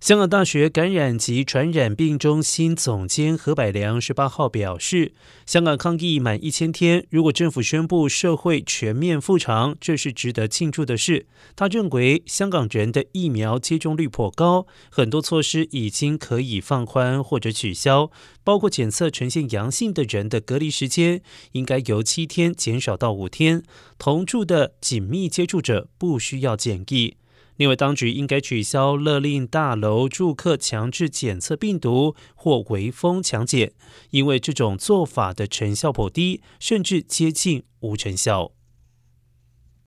香港大学感染及传染病中心总监何百良十八号表示，香港抗疫满一千天，如果政府宣布社会全面复常，这是值得庆祝的事。他认为，香港人的疫苗接种率颇高，很多措施已经可以放宽或者取消，包括检测呈现阳性的人的隔离时间应该由七天减少到五天，同住的紧密接触者不需要检疫。另外，当局应该取消勒令大楼住客强制检测病毒或围封强检，因为这种做法的成效颇低，甚至接近无成效。